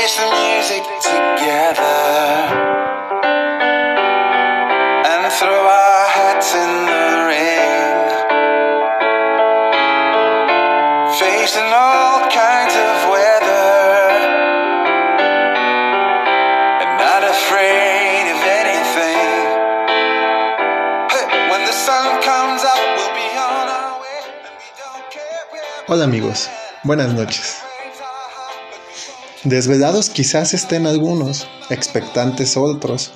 music together and throw our hats in the ring. Facing all kinds of weather and not afraid of anything. Hey, when the sun comes up, we'll be on our way. And we don't care where Hola amigos, buenas noches. Desvelados quizás estén algunos, expectantes otros.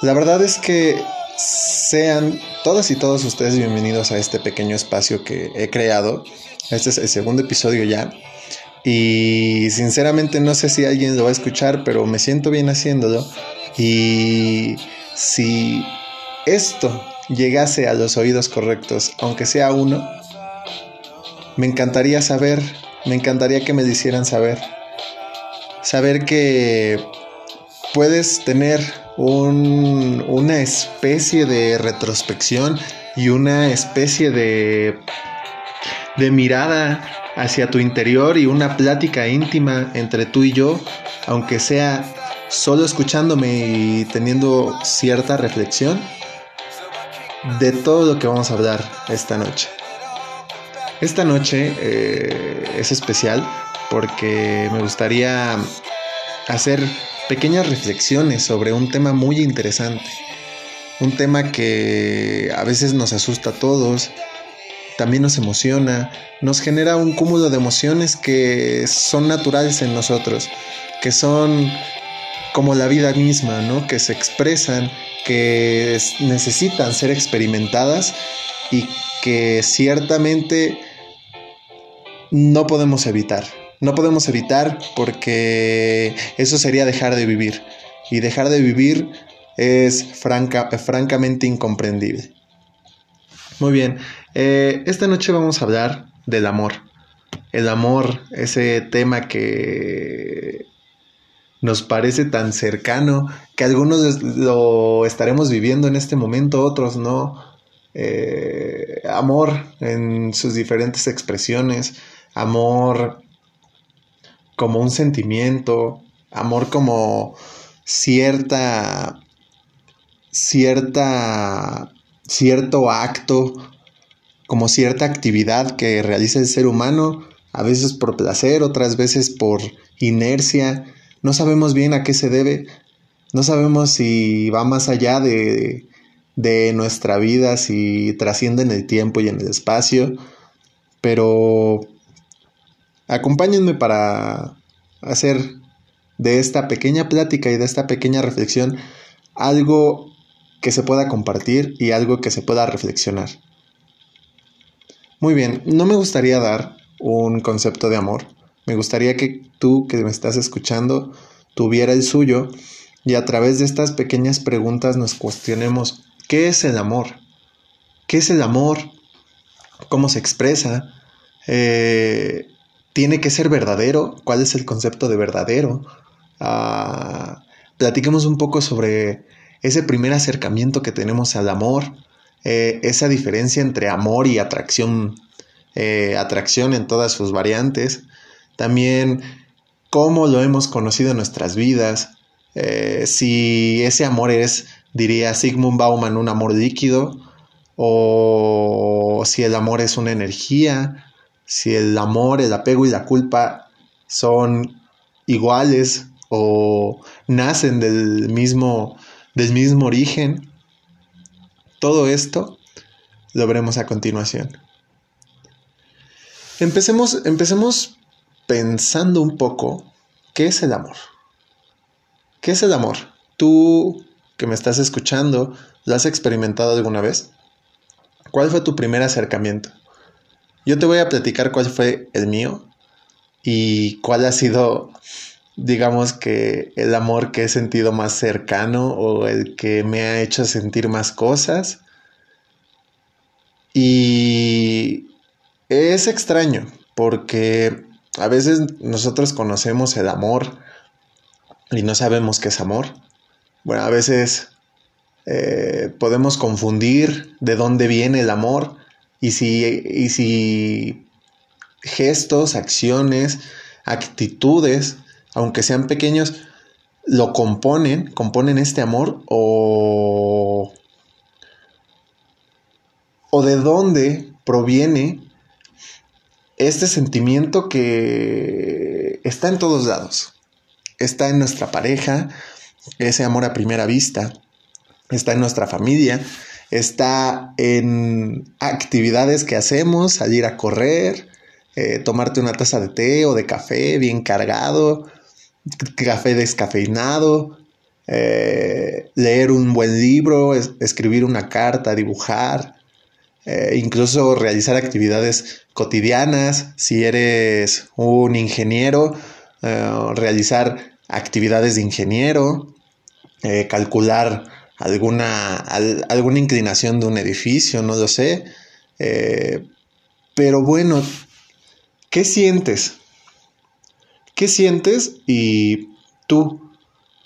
La verdad es que sean todas y todos ustedes bienvenidos a este pequeño espacio que he creado. Este es el segundo episodio ya. Y sinceramente no sé si alguien lo va a escuchar, pero me siento bien haciéndolo. Y si esto llegase a los oídos correctos, aunque sea uno, me encantaría saber, me encantaría que me hicieran saber. Saber que puedes tener un- una especie de retrospección y una especie de, de mirada hacia tu interior y una plática íntima entre tú y yo, aunque sea solo escuchándome y teniendo cierta reflexión de todo lo que vamos a hablar esta noche. Esta noche eh, es especial porque me gustaría hacer pequeñas reflexiones sobre un tema muy interesante. Un tema que a veces nos asusta a todos, también nos emociona, nos genera un cúmulo de emociones que son naturales en nosotros, que son como la vida misma, ¿no? Que se expresan, que es- necesitan ser experimentadas y que ciertamente no podemos evitar. No podemos evitar porque eso sería dejar de vivir. Y dejar de vivir es franca, francamente incomprendible. Muy bien, eh, esta noche vamos a hablar del amor. El amor, ese tema que nos parece tan cercano, que algunos lo estaremos viviendo en este momento, otros no. Eh, amor en sus diferentes expresiones, amor como un sentimiento, amor como cierta, cierta, cierto acto, como cierta actividad que realiza el ser humano, a veces por placer, otras veces por inercia. No sabemos bien a qué se debe, no sabemos si va más allá de, de nuestra vida, si trasciende en el tiempo y en el espacio, pero acompáñenme para hacer de esta pequeña plática y de esta pequeña reflexión algo que se pueda compartir y algo que se pueda reflexionar. Muy bien, no me gustaría dar un concepto de amor. Me gustaría que tú que me estás escuchando tuviera el suyo y a través de estas pequeñas preguntas nos cuestionemos qué es el amor, qué es el amor, cómo se expresa, eh, tiene que ser verdadero, cuál es el concepto de verdadero. Ah, platiquemos un poco sobre ese primer acercamiento que tenemos al amor, eh, esa diferencia entre amor y atracción, eh, atracción en todas sus variantes, también cómo lo hemos conocido en nuestras vidas, eh, si ese amor es, diría Sigmund Bauman, un amor líquido, o si el amor es una energía, si el amor, el apego y la culpa son iguales o nacen del mismo, del mismo origen. Todo esto lo veremos a continuación. Empecemos, empecemos pensando un poco qué es el amor. ¿Qué es el amor? Tú que me estás escuchando, ¿lo has experimentado alguna vez? ¿Cuál fue tu primer acercamiento? Yo te voy a platicar cuál fue el mío y cuál ha sido, digamos que, el amor que he sentido más cercano o el que me ha hecho sentir más cosas. Y es extraño porque a veces nosotros conocemos el amor y no sabemos qué es amor. Bueno, a veces eh, podemos confundir de dónde viene el amor y si, y si gestos, acciones, actitudes aunque sean pequeños, lo componen, componen este amor o, o de dónde proviene este sentimiento que está en todos lados. Está en nuestra pareja, ese amor a primera vista, está en nuestra familia, está en actividades que hacemos, salir a correr, eh, tomarte una taza de té o de café bien cargado, café descafeinado, eh, leer un buen libro, escribir una carta, dibujar, eh, incluso realizar actividades cotidianas, si eres un ingeniero, realizar actividades de ingeniero, calcular alguna, alguna inclinación de un edificio, no lo sé. pero bueno, ¿Qué sientes? ¿Qué sientes? Y tú,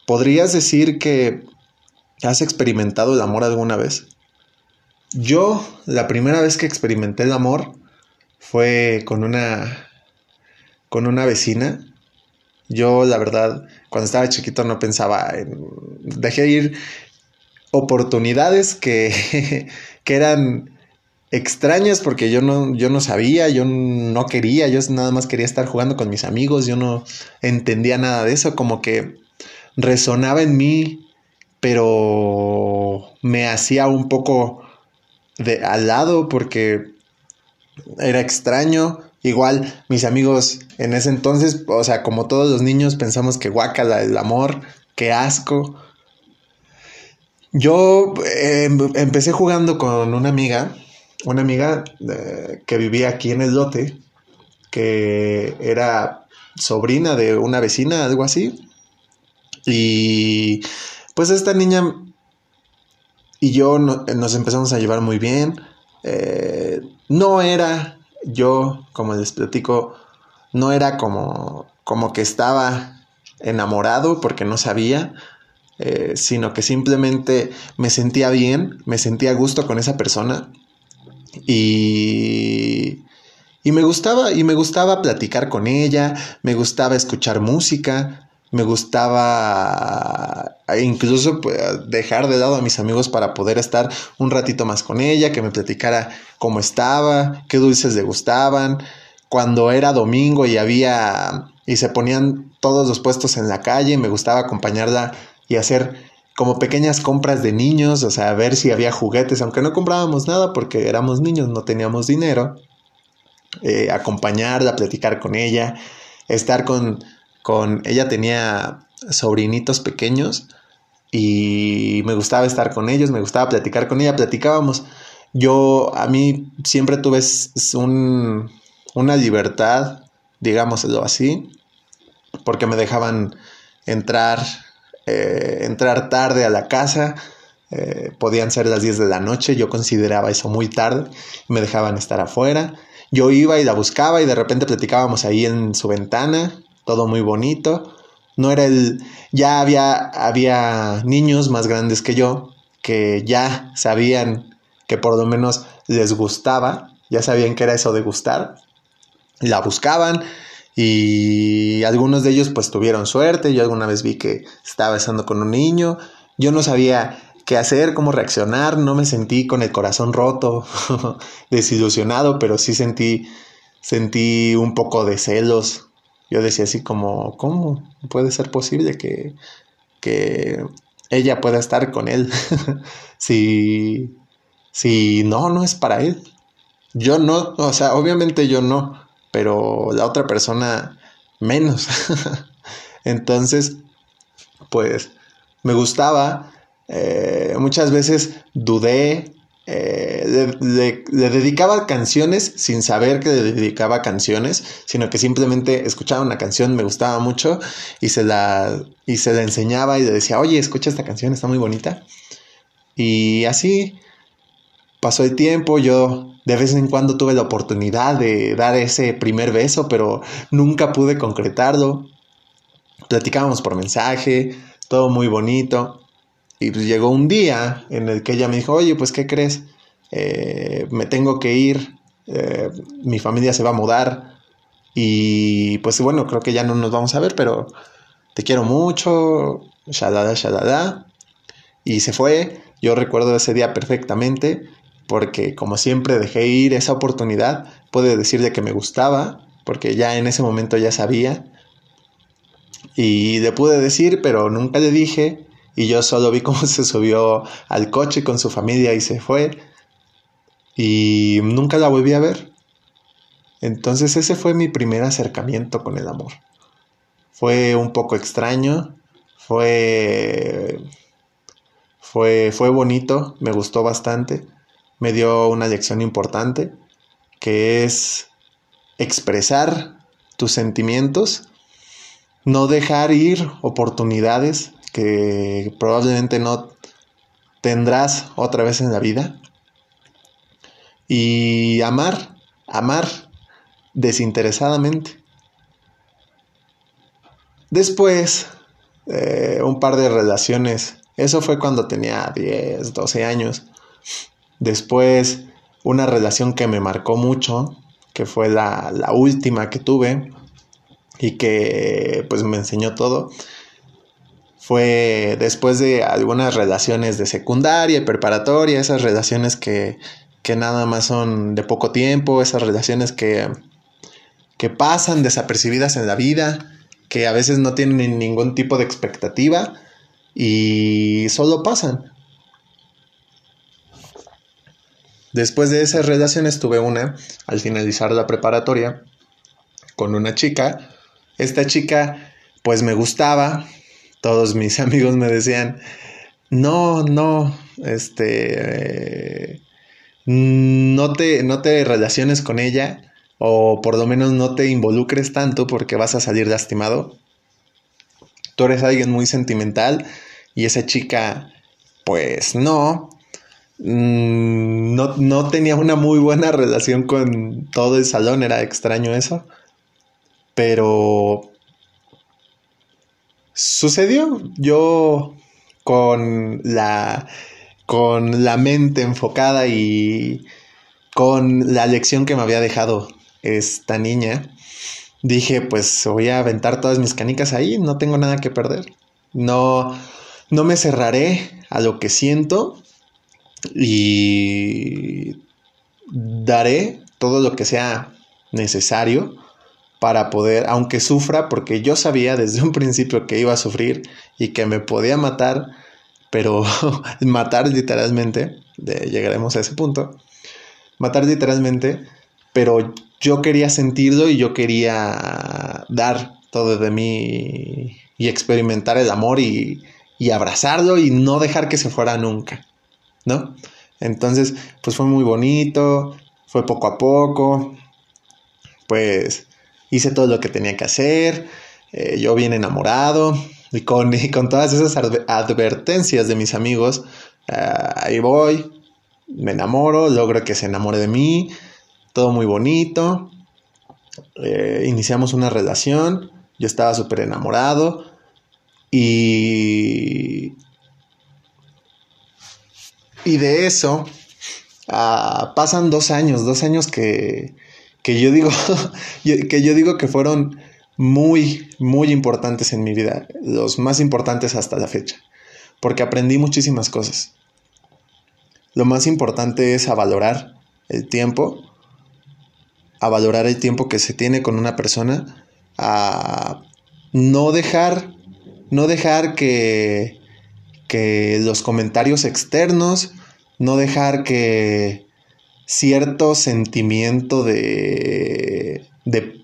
¿podrías decir que has experimentado el amor alguna vez? Yo, la primera vez que experimenté el amor fue con una con una vecina. Yo, la verdad, cuando estaba chiquito no pensaba en dejé ir oportunidades que, que eran extrañas porque yo no, yo no sabía, yo no quería, yo nada más quería estar jugando con mis amigos, yo no entendía nada de eso, como que resonaba en mí, pero me hacía un poco de al lado porque era extraño. Igual mis amigos en ese entonces, o sea, como todos los niños pensamos que guacala el amor, qué asco. Yo em, empecé jugando con una amiga una amiga eh, que vivía aquí en el lote, que era sobrina de una vecina, algo así. Y pues esta niña y yo nos empezamos a llevar muy bien. Eh, no era yo, como les platico, no era como, como que estaba enamorado porque no sabía, eh, sino que simplemente me sentía bien, me sentía a gusto con esa persona y, y me gustaba, y me gustaba platicar con ella, me gustaba escuchar música, me gustaba incluso pues, dejar de lado a mis amigos para poder estar un ratito más con ella, que me platicara cómo estaba, qué dulces le gustaban. Cuando era domingo y había y se ponían todos los puestos en la calle, me gustaba acompañarla y hacer como pequeñas compras de niños, o sea, ver si había juguetes, aunque no comprábamos nada porque éramos niños, no teníamos dinero, eh, acompañarla, platicar con ella, estar con, con, ella tenía sobrinitos pequeños y me gustaba estar con ellos, me gustaba platicar con ella, platicábamos. Yo, a mí siempre tuve un, una libertad, digámoslo así, porque me dejaban entrar eh, entrar tarde a la casa, eh, podían ser las 10 de la noche, yo consideraba eso muy tarde, me dejaban estar afuera, yo iba y la buscaba y de repente platicábamos ahí en su ventana, todo muy bonito, no era el, ya había, había niños más grandes que yo que ya sabían que por lo menos les gustaba, ya sabían que era eso de gustar, la buscaban, y algunos de ellos pues tuvieron suerte. Yo alguna vez vi que estaba besando con un niño. Yo no sabía qué hacer, cómo reaccionar. No me sentí con el corazón roto, desilusionado, pero sí sentí, sentí un poco de celos. Yo decía así como, ¿cómo puede ser posible que, que ella pueda estar con él? si, si no, no es para él. Yo no, o sea, obviamente yo no pero la otra persona menos. Entonces, pues me gustaba, eh, muchas veces dudé, eh, le, dedicaba canciones sin saber que le dedicaba canciones, sino que simplemente escuchaba una canción, me gustaba mucho y se la, y se la enseñaba y le decía, oye, escucha esta canción, está muy bonita. Y así pasó el tiempo, yo de vez en cuando tuve la oportunidad de dar ese primer beso, pero nunca pude concretarlo. Platicábamos por mensaje, todo muy bonito. Y pues llegó un día en el que ella me dijo, oye, pues ¿qué crees? Eh, me tengo que ir, eh, mi familia se va a mudar y pues bueno, creo que ya no nos vamos a ver, pero te quiero mucho, shalala, shalala. Y se fue. Yo recuerdo ese día perfectamente porque como siempre dejé ir esa oportunidad. Puede decir de que me gustaba porque ya en ese momento ya sabía. Y le pude decir, pero nunca le dije. Y yo solo vi cómo se subió al coche con su familia y se fue. Y nunca la volví a ver. Entonces ese fue mi primer acercamiento con el amor. Fue un poco extraño, fue fue fue bonito, me gustó bastante, me dio una lección importante que es expresar tus sentimientos, no dejar ir oportunidades que probablemente no tendrás otra vez en la vida y amar, amar desinteresadamente. Después, eh, un par de relaciones. Eso fue cuando tenía 10, 12 años. Después, una relación que me marcó mucho, que fue la, la última que tuve y que pues me enseñó todo. Fue después de algunas relaciones de secundaria y preparatoria, esas relaciones que, que nada más son de poco tiempo, esas relaciones que que pasan desapercibidas en la vida, que a veces no tienen ningún tipo de expectativa y solo pasan. Después de esas relaciones tuve una, al finalizar la preparatoria, con una chica. Esta chica, pues me gustaba. Todos mis amigos me decían, no, no, este, no te, no te relaciones con ella o por lo menos no te involucres tanto porque vas a salir lastimado. Tú eres alguien muy sentimental y esa chica, pues no, mm, no, no tenía una muy buena relación con todo el salón, era extraño eso, pero sucedió. Yo con la con la mente enfocada y con la lección que me había dejado esta niña, dije, pues voy a aventar todas mis canicas ahí, no tengo nada que perder. No, no me cerraré a lo que siento y daré todo lo que sea necesario para poder, aunque sufra, porque yo sabía desde un principio que iba a sufrir y que me podía matar, pero matar literalmente, llegaremos a ese punto, matar literalmente, pero yo quería sentirlo y yo quería dar todo de mí y experimentar el amor y, abrazarlo y no dejar que se fuera nunca, ¿no? Entonces, pues fue muy bonito, fue poco a poco, pues hice todo lo que tenía que hacer, eh, yo bien enamorado y con, con todas esas advertencias de mis amigos, ah, ahí voy, me enamoro, logro que se enamore de mí, todo muy bonito. Eh, iniciamos una relación, yo estaba súper enamorado y... Y de eso ah, pasan dos años, dos años que, que yo digo que yo digo que fueron muy, muy importantes en mi vida, los más importantes hasta la fecha, porque aprendí muchísimas cosas. Lo más importante es a valorar el tiempo a valorar el tiempo que se tiene con una persona, a no dejar, no dejar que, que los comentarios externos, no dejar que cierto sentimiento de, de,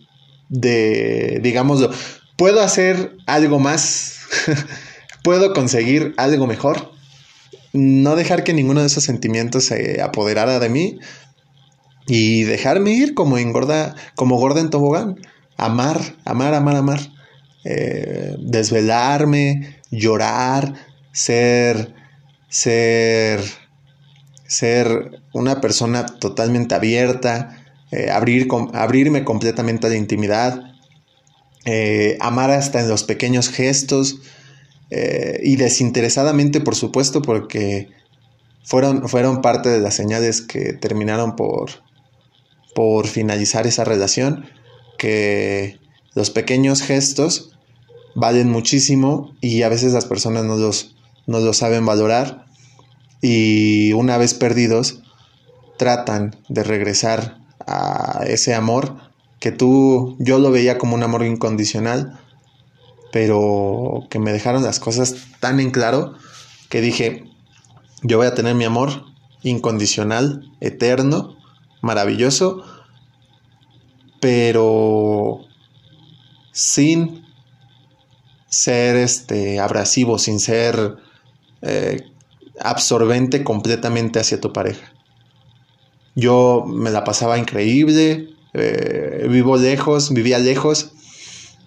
de digámoslo, puedo hacer algo más, puedo conseguir algo mejor, no dejar que ninguno de esos sentimientos se apoderara de mí, y dejarme ir como engorda, como gorda en tobogán. Amar, amar, amar, amar. Eh, desvelarme, llorar, ser, ser, ser una persona totalmente abierta, eh, abrir, abrirme completamente a la intimidad, eh, amar hasta en los pequeños gestos y desinteresadamente, por supuesto, porque fueron, fueron parte de las señales que terminaron por, por finalizar esa relación, que los pequeños gestos valen muchísimo y a veces las personas no los, no los saben valorar y una vez perdidos tratan de regresar a ese amor que tú, yo lo veía como un amor incondicional, pero que me dejaron las cosas tan en claro que dije, yo voy a tener mi amor incondicional, eterno, maravilloso, pero sin ser este abrasivo, sin ser eh, absorbente completamente hacia tu pareja. Yo me la pasaba increíble, eh, vivo lejos, vivía lejos,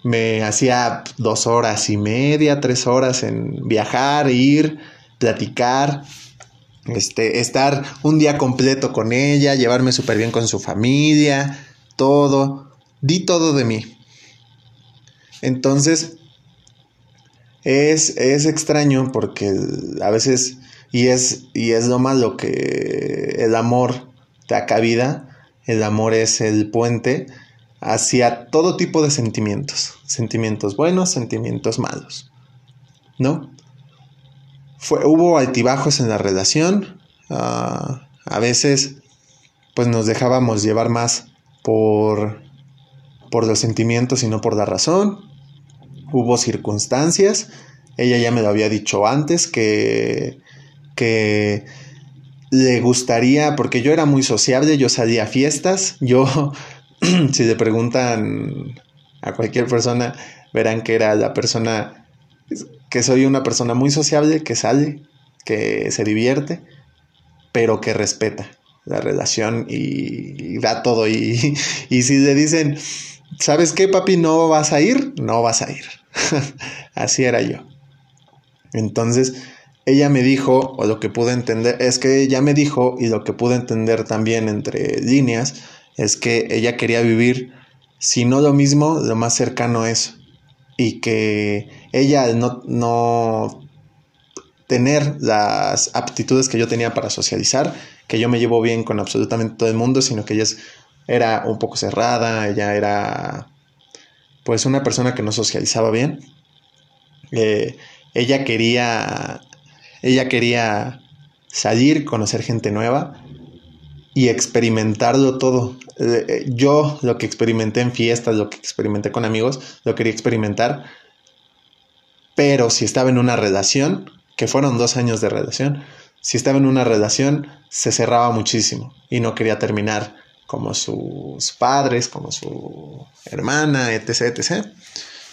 me hacía dos horas y media, tres horas en viajar, ir, platicar, este, estar un día completo con ella, llevarme súper bien con su familia, todo, di todo de mí. Entonces, es, es extraño porque a veces, y es, y es lo malo que el amor te da cabida, el amor es el puente hacia todo tipo de sentimientos, sentimientos buenos, sentimientos malos, ¿no? Fue, hubo altibajos en la relación, ah, a veces pues nos dejábamos llevar más por, por los sentimientos y no por la razón, hubo circunstancias, ella ya me lo había dicho antes, que, que le gustaría, porque yo era muy sociable, yo salía a fiestas, yo si le preguntan a cualquier persona, verán que era la persona, que soy una persona muy sociable, que sale, que se divierte, pero que respeta la relación y, da todo. Y, y, si le dicen, ¿sabes qué, papi? No vas a ir, no vas a ir. Así era yo. Entonces, ella me dijo, o lo que pude entender, es que ella me dijo, y lo que pude entender también entre líneas, es que ella quería vivir, si no lo mismo, lo más cercano a eso. Y que ella no, no tener las aptitudes que yo tenía para socializar, que yo me llevo bien con absolutamente todo el mundo, sino que ella era un poco cerrada, ella era pues una persona que no socializaba bien. Eh, ella quería, ella quería salir, conocer gente nueva y experimentarlo todo. Eh, eh, yo lo que experimenté en fiestas, lo que experimenté con amigos, lo quería experimentar. Pero si estaba en una relación, que fueron dos años de relación, si estaba en una relación, se cerraba muchísimo y no quería terminar como sus padres, como su hermana, etc, etc,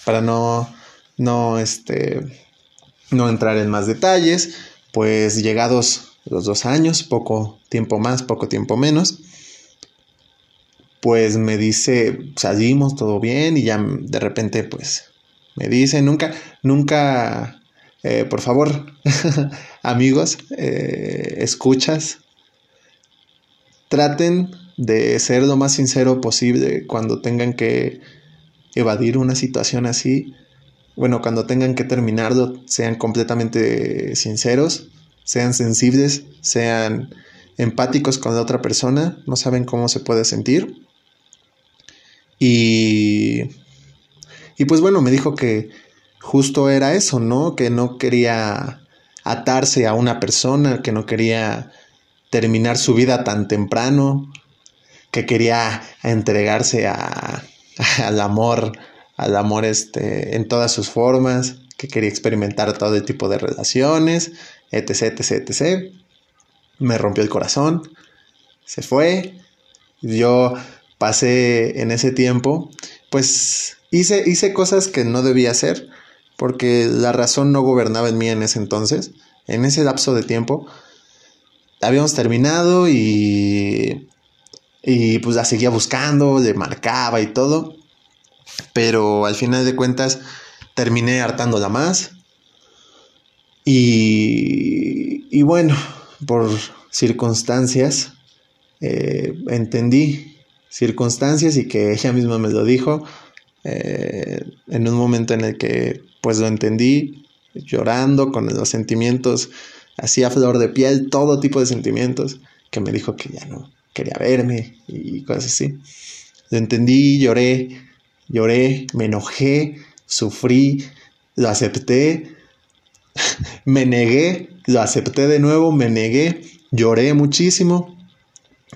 para no, no, este, no entrar en más detalles, pues llegados los dos años, poco tiempo más, poco tiempo menos, pues me dice, salimos todo bien y ya de repente pues me dice, nunca, nunca, eh, por favor, amigos, eh, escuchas, traten de ser lo más sincero posible cuando tengan que evadir una situación así. Bueno, cuando tengan que terminarlo, sean completamente sinceros sean sensibles, sean empáticos con la otra persona, no saben cómo se puede sentir. Y, y pues bueno, me dijo que justo era eso, ¿no? Que no quería atarse a una persona, que no quería terminar su vida tan temprano, que quería entregarse a, al amor, al amor este, en todas sus formas, que quería experimentar todo tipo de relaciones, etc, etc, etc. Me rompió el corazón, se fue. Yo pasé en ese tiempo, pues hice, hice cosas que no debía hacer, porque la razón no gobernaba en mí en ese entonces, en ese lapso de tiempo. Habíamos terminado y, y pues la seguía buscando, le marcaba y todo, pero al final de cuentas terminé hartándola más y, bueno, por circunstancias, eh, entendí circunstancias y que ella misma me lo dijo eh, en un momento en el que pues lo entendí, llorando con los sentimientos así a flor de piel, todo tipo de sentimientos, que me dijo que ya no quería verme y cosas así. Lo entendí, lloré, lloré, me enojé, sufrí, lo acepté, me negué, lo acepté de nuevo, me negué, lloré muchísimo.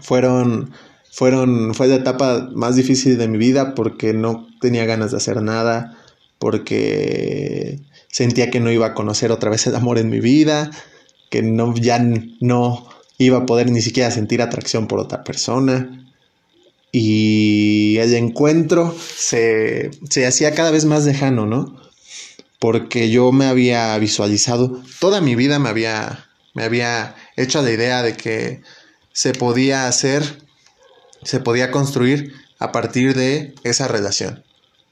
Fueron, fueron, fue la etapa más difícil de mi vida porque no tenía ganas de hacer nada, porque sentía que no iba a conocer otra vez el amor en mi vida, que no, ya no iba a poder ni siquiera sentir atracción por otra persona. Y el encuentro se, se hacía cada vez más lejano, ¿no? Porque yo me había visualizado, toda mi vida me había, me había hecho la idea de que se podía hacer, se podía construir a partir de esa relación.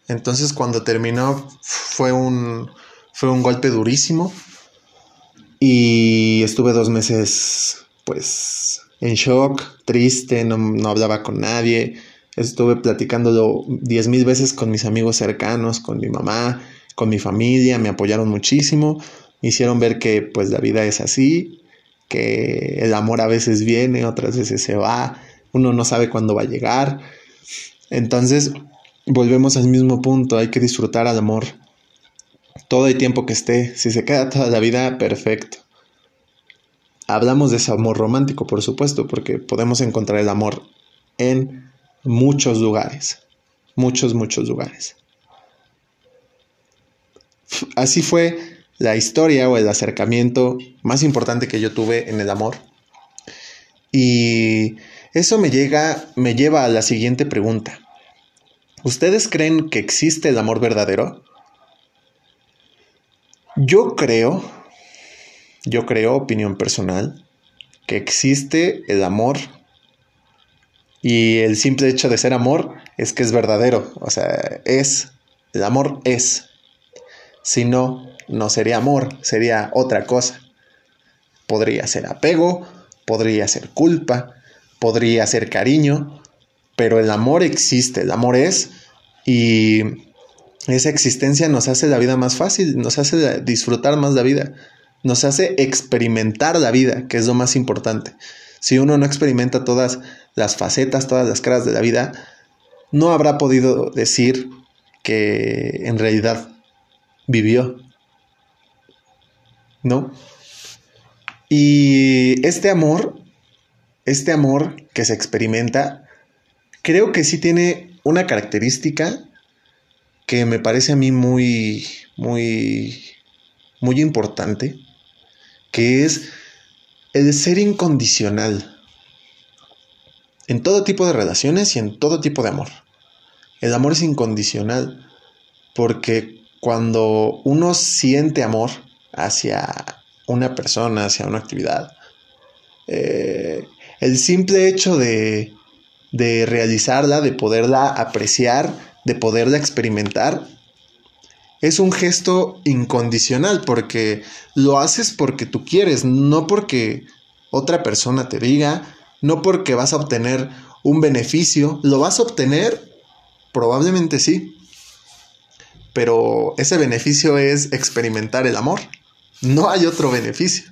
Entonces cuando terminó fue un, fue un golpe durísimo y estuve dos meses pues en shock, triste, no, no hablaba con nadie, estuve platicándolo diez mil veces con mis amigos cercanos, con mi mamá, con mi familia, me apoyaron muchísimo, me hicieron ver que pues la vida es así, que el amor a veces viene, otras veces se va, uno no sabe cuándo va a llegar. Entonces, volvemos al mismo punto, hay que disfrutar al amor todo el tiempo que esté, si se queda toda la vida, perfecto. Hablamos de ese amor romántico, por supuesto, porque podemos encontrar el amor en muchos lugares, muchos, muchos lugares. Así fue la historia o el acercamiento más importante que yo tuve en el amor. Y eso me llega, me lleva a la siguiente pregunta. ¿Ustedes creen que existe el amor verdadero? Yo creo, yo creo, opinión personal, que existe el amor y el simple hecho de ser amor es que es verdadero, o sea, es, el amor es. Si no, no sería amor, sería otra cosa. Podría ser apego, podría ser culpa, podría ser cariño, pero el amor existe, el amor es y esa existencia nos hace la vida más fácil, nos hace disfrutar más la vida, nos hace experimentar la vida, que es lo más importante. Si uno no experimenta todas las facetas, todas las caras de la vida, no habrá podido decir que en realidad vivió. ¿No? Y este amor, este amor que se experimenta, creo que sí tiene una característica que me parece a mí muy, muy, muy importante, que es el ser incondicional en todo tipo de relaciones y en todo tipo de amor. El amor es incondicional porque cuando uno siente amor hacia una persona, hacia una actividad, eh, el simple hecho de, de realizarla, de poderla apreciar, de poderla experimentar, es un gesto incondicional porque lo haces porque tú quieres, no porque otra persona te diga, no porque vas a obtener un beneficio, lo vas a obtener, probablemente sí, pero ese beneficio es experimentar el amor, no hay otro beneficio.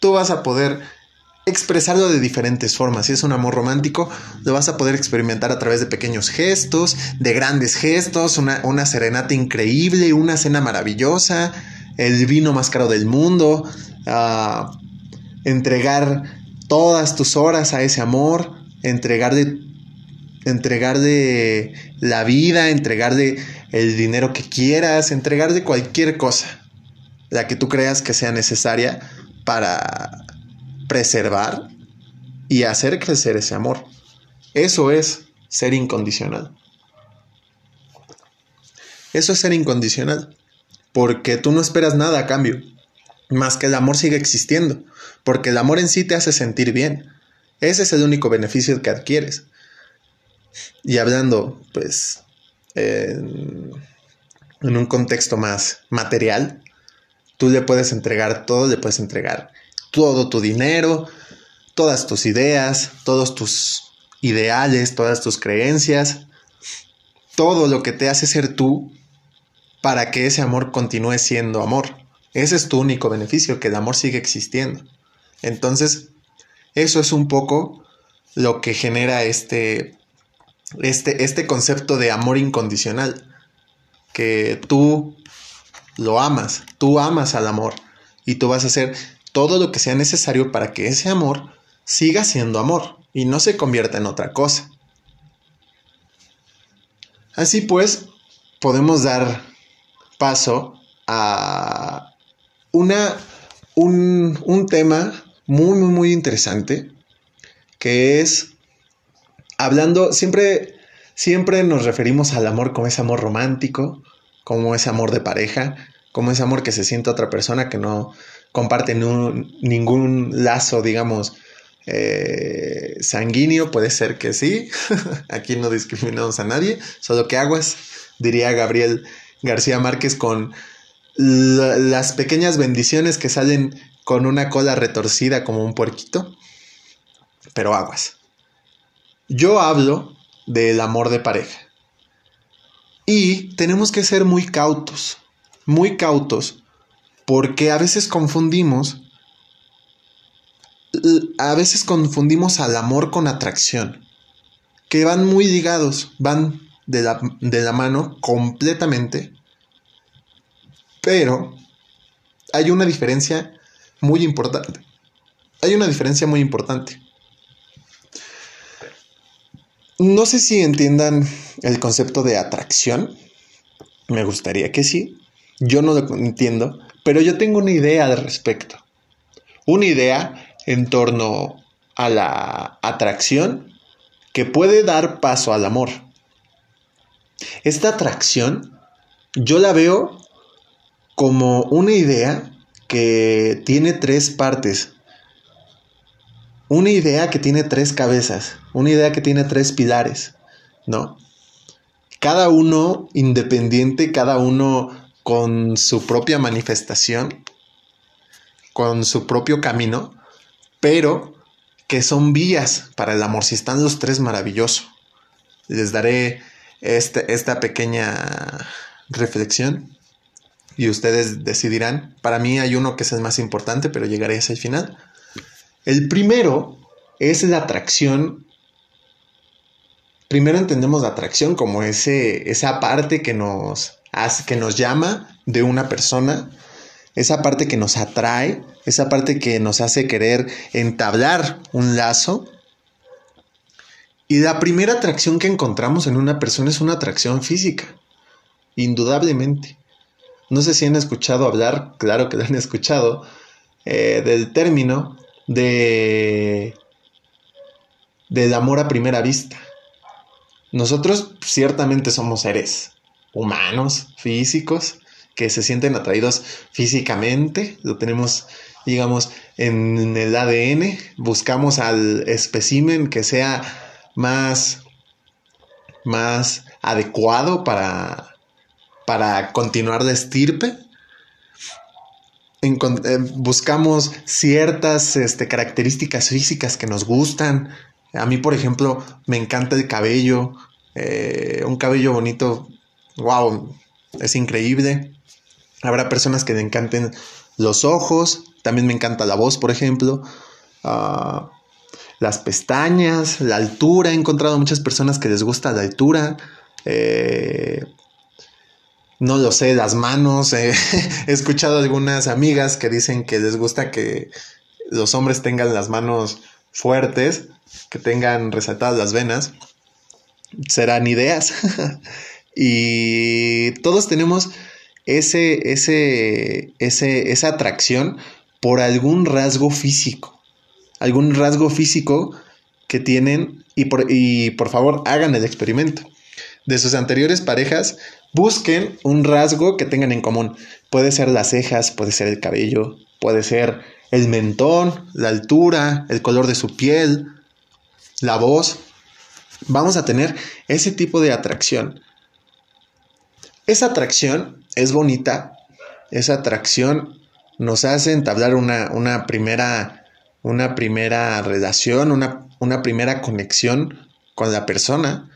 Tú vas a poder expresarlo de diferentes formas. Si es un amor romántico, lo vas a poder experimentar a través de pequeños gestos, de grandes gestos, una, serenata increíble, una cena maravillosa, el vino más caro del mundo, uh, entregar todas tus horas a ese amor, entregar de, entregar de la vida, entregar de el dinero que quieras, entregar de cualquier cosa, la que tú creas que sea necesaria para preservar y hacer crecer ese amor. Eso es ser incondicional. Eso es ser incondicional. Porque tú no esperas nada a cambio. Más que el amor sigue existiendo. Porque el amor en sí te hace sentir bien. Ese es el único beneficio que adquieres. Y hablando, pues, en, en un contexto más material, tú le puedes entregar todo, le puedes entregar todo tu dinero, todas tus ideas, todos tus ideales, todas tus creencias, todo lo que te hace ser tú para que ese amor continúe siendo amor. Ese es tu único beneficio, que el amor sigue existiendo. Entonces, eso es un poco lo que genera este, este, este concepto de amor incondicional. Que tú lo amas, tú amas al amor y tú vas a hacer todo lo que sea necesario para que ese amor siga siendo amor y no se convierta en otra cosa. Así pues, podemos dar paso a una, un, un tema muy, muy, muy interesante, que es, hablando, siempre, siempre nos referimos al amor como ese amor romántico, como ese amor de pareja, como ese amor que se siente otra persona que no comparte ningún lazo, digamos, eh, sanguíneo, puede ser que sí, aquí no discriminamos a nadie, solo que aguas, diría Gabriel García Márquez con las pequeñas bendiciones que salen con una cola retorcida como un puerquito, pero aguas. Yo hablo del amor de pareja. Y tenemos que ser muy cautos, muy cautos, porque a veces confundimos, a veces confundimos al amor con atracción, que van muy ligados, van de la, de la mano completamente, pero hay una diferencia muy importante. Hay una diferencia muy importante. No sé si entiendan el concepto de atracción. Me gustaría que sí. Yo no lo entiendo, pero yo tengo una idea al respecto. Una idea en torno a la atracción que puede dar paso al amor. Esta atracción yo la veo como una idea que tiene tres partes. Una idea que tiene tres cabezas, una idea que tiene tres pilares, ¿no? Cada uno independiente, cada uno con su propia manifestación, con su propio camino, pero que son vías para el amor. Si están los tres, maravilloso. Les daré este, esta pequeña reflexión y ustedes decidirán. Para mí hay uno que es el más importante, pero llegaré a ese final. El primero es la atracción. Primero entendemos la atracción como ese, esa parte que nos, que nos llama de una persona, esa parte que nos atrae, esa parte que nos hace querer entablar un lazo. Y la primera atracción que encontramos en una persona es una atracción física, indudablemente. No sé si han escuchado hablar, claro que lo han escuchado, eh, del término de del amor a primera vista. Nosotros ciertamente somos seres humanos, físicos, que se sienten atraídos físicamente, lo tenemos, digamos, en el ADN, buscamos al espécimen que sea más, más adecuado para, para continuar la estirpe. Eh, buscamos ciertas este, características físicas que nos gustan. A mí, por ejemplo, me encanta el cabello. Eh, un cabello bonito, wow, es increíble. Habrá personas que le encanten los ojos. También me encanta la voz, por ejemplo. Ah, las pestañas, la altura. He encontrado muchas personas que les gusta la altura. Eh, no lo sé, las manos. Eh, he escuchado algunas amigas que dicen que les gusta que los hombres tengan las manos fuertes, que tengan resaltadas las venas. Serán ideas. y todos tenemos ese, ese, ese, esa atracción por algún rasgo físico. Algún rasgo físico que tienen y por, y por favor hagan el experimento. De sus anteriores parejas, busquen un rasgo que tengan en común. Puede ser las cejas, puede ser el cabello, puede ser el mentón, la altura, el color de su piel, la voz. Vamos a tener ese tipo de atracción. Esa atracción es bonita, esa atracción nos hace entablar una, una primera, una primera relación, una, una primera conexión con la persona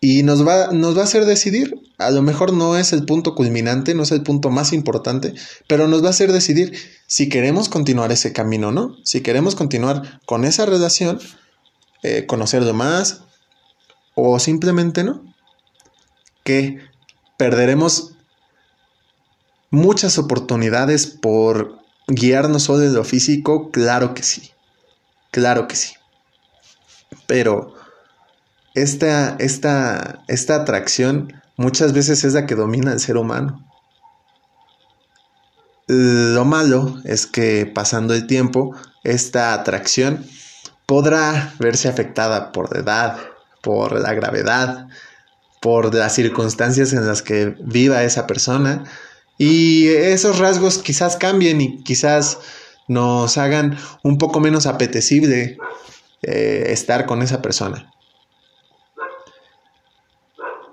y nos va, nos va a hacer decidir. A lo mejor no es el punto culminante, no es el punto más importante, pero nos va a hacer decidir si queremos continuar ese camino no. Si queremos continuar con esa relación, eh, conocerlo más o simplemente no. Que perderemos muchas oportunidades por guiarnos solo en lo físico, claro que sí. Claro que sí. Pero esta, esta, esta atracción muchas veces es la que domina al ser humano. Lo malo es que pasando el tiempo, esta atracción podrá verse afectada por la edad, por la gravedad, por las circunstancias en las que viva esa persona y esos rasgos quizás cambien y quizás nos hagan un poco menos apetecible eh, estar con esa persona.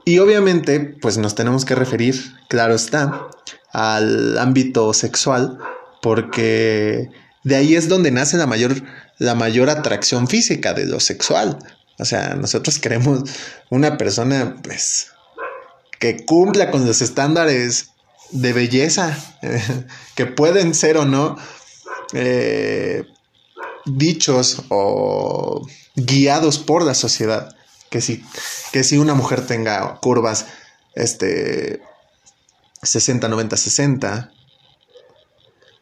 Y obviamente, pues nos tenemos que referir, claro está, al ámbito sexual, porque de ahí es donde nace la mayor, la mayor atracción física de lo sexual. O sea, nosotros queremos una persona, pues, que cumpla con los estándares de belleza, que pueden ser o no eh, dichos o guiados por la sociedad. Que si, que si una mujer tenga curvas este, 60, 90, 60,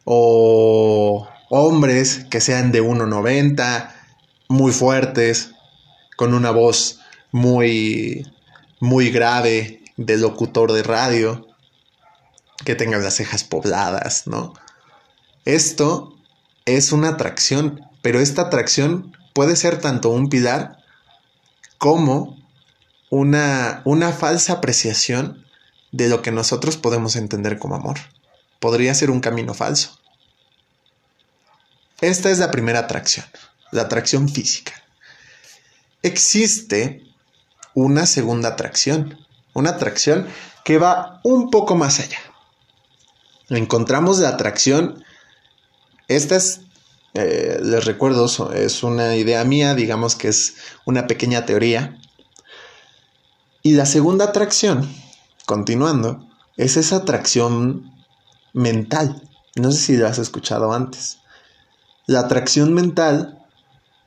o hombres que sean de 1,90, muy fuertes, con una voz muy, muy grave de locutor de radio, que tengan las cejas pobladas, ¿no? Esto es una atracción, pero esta atracción puede ser tanto un pilar como una, una falsa apreciación de lo que nosotros podemos entender como amor. Podría ser un camino falso. Esta es la primera atracción, la atracción física. Existe una segunda atracción, una atracción que va un poco más allá. Encontramos la atracción, esta es, eh, les recuerdo, es una idea mía, digamos que es una pequeña teoría. Y la segunda atracción continuando, es esa atracción mental. No sé si lo has escuchado antes. La atracción mental,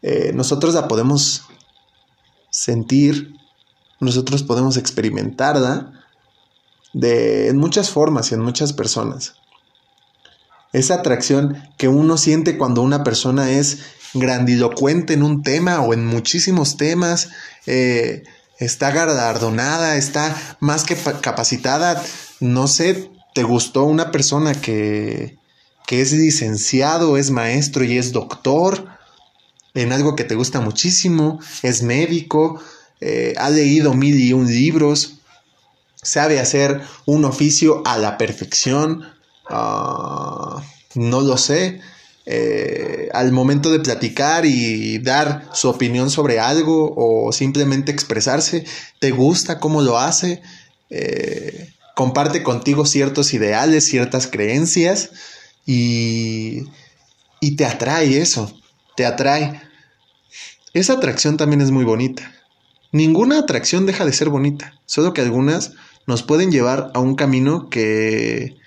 eh, nosotros la podemos sentir, nosotros podemos experimentarla de, en muchas formas y en muchas personas. Esa atracción que uno siente cuando una persona es grandilocuente en un tema o en muchísimos temas, eh, está galardonada, está más que capacitada. No sé, ¿te gustó una persona que, que es licenciado, es maestro y es doctor en algo que te gusta muchísimo, es médico, eh, ha leído mil y un libros, sabe hacer un oficio a la perfección? Ah, no lo sé. Eh, al momento de platicar y dar su opinión sobre algo o simplemente expresarse, te gusta cómo lo hace, eh, comparte contigo ciertos ideales, ciertas creencias y, y te atrae eso, te atrae. Esa atracción también es muy bonita. Ninguna atracción deja de ser bonita, solo que algunas nos pueden llevar a un camino que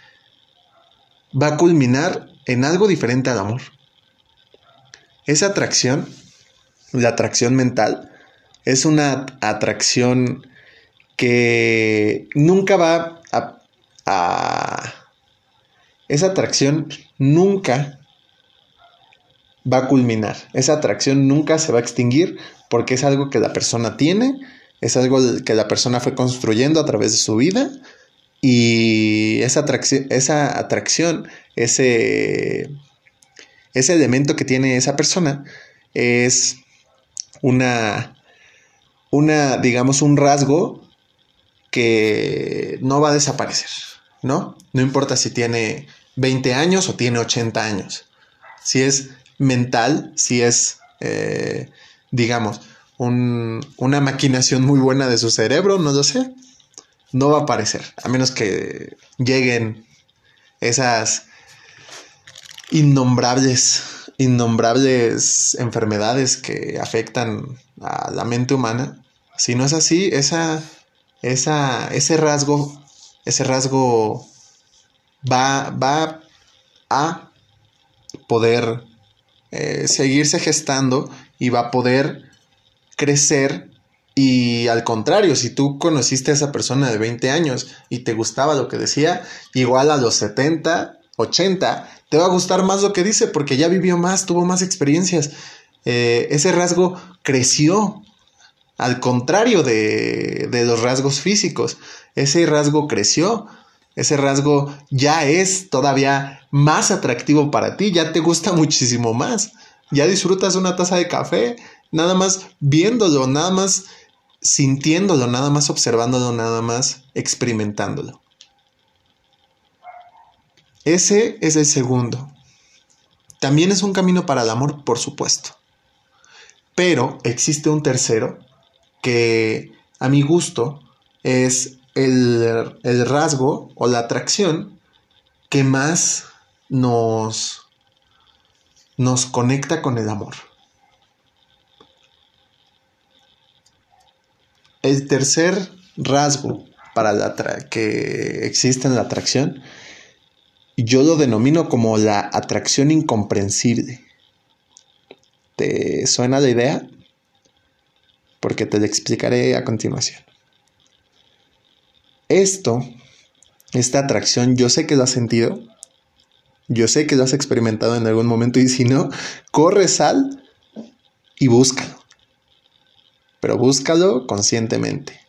va a culminar en algo diferente al amor. Esa atracción, la atracción mental, es una atracción que nunca va a, esa atracción nunca va a culminar. Esa atracción nunca se va a extinguir porque es algo que la persona tiene, es algo que la persona fue construyendo a través de su vida y esa atracción, esa atracción ese, ese elemento que tiene esa persona es una, una, digamos, un rasgo que no va a desaparecer, ¿no? No importa si tiene 20 años o tiene 80 años. Si es mental, si es, eh, digamos, una maquinación muy buena de su cerebro, no lo sé, no va a aparecer, a menos que lleguen esas innombrables, innombrables enfermedades que afectan a la mente humana. Si no es así, esa, esa, ese rasgo, ese rasgo va, va a poder eh, seguirse gestando y va a poder crecer Y al contrario, si tú conociste a esa persona de 20 años y te gustaba lo que decía, igual a los 70, 80, te va a gustar más lo que dice porque ya vivió más, tuvo más experiencias. Eh, ese rasgo creció, al contrario de, de los rasgos físicos. Ese rasgo creció, ese rasgo ya es todavía más atractivo para ti, ya te gusta muchísimo más. Ya disfrutas una taza de café, nada más viéndolo, nada más sintiéndolo, nada más observándolo, nada más experimentándolo. Ese es el segundo. También es un camino para el amor, por supuesto. Pero existe un tercero que a mi gusto es el, el rasgo o la atracción que más nos, nos conecta con el amor. El tercer rasgo para la que existe en la atracción, yo lo denomino como la atracción incomprensible. ¿Te suena la idea? Porque te explicaré a continuación. Esto, esta atracción, yo sé que lo has sentido, yo sé que lo has experimentado en algún momento y si no, corre, sal y búscalo pero búscalo conscientemente.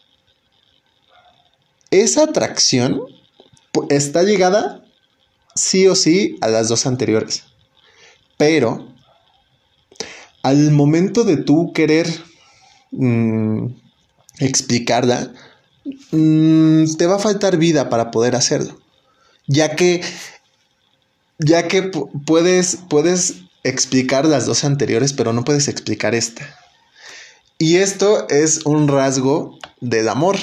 Esa atracción está ligada sí o sí a las dos anteriores, pero al momento de tú querer mm, explicarla, mm, te va a faltar vida para poder hacerlo, ya que ya que puedes puedes explicar las dos anteriores, pero no puedes explicar esta. Y esto es un rasgo del amor,